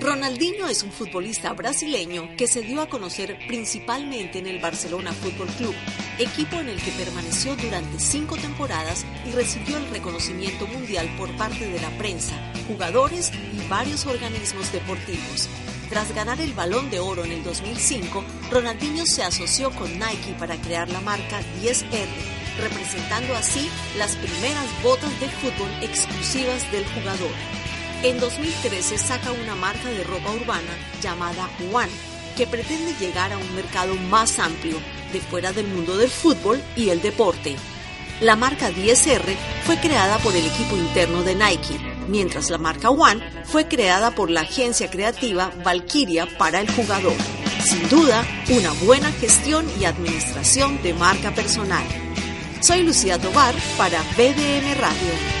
Ronaldinho es un futbolista brasileño que se dio a conocer principalmente en el Barcelona Fútbol Club, equipo en el que permaneció durante cinco temporadas y recibió el reconocimiento mundial por parte de la prensa, jugadores y varios organismos deportivos. Tras ganar el balón de oro en el 2005, Ronaldinho se asoció con Nike para crear la marca 10R, representando así las primeras botas de fútbol exclusivas del jugador. En 2013 saca una marca de ropa urbana llamada One, que pretende llegar a un mercado más amplio, de fuera del mundo del fútbol y el deporte. La marca 10R fue creada por el equipo interno de Nike, mientras la marca One fue creada por la agencia creativa Valkyria para el jugador. Sin duda, una buena gestión y administración de marca personal. Soy Lucía Tobar para BDM Radio.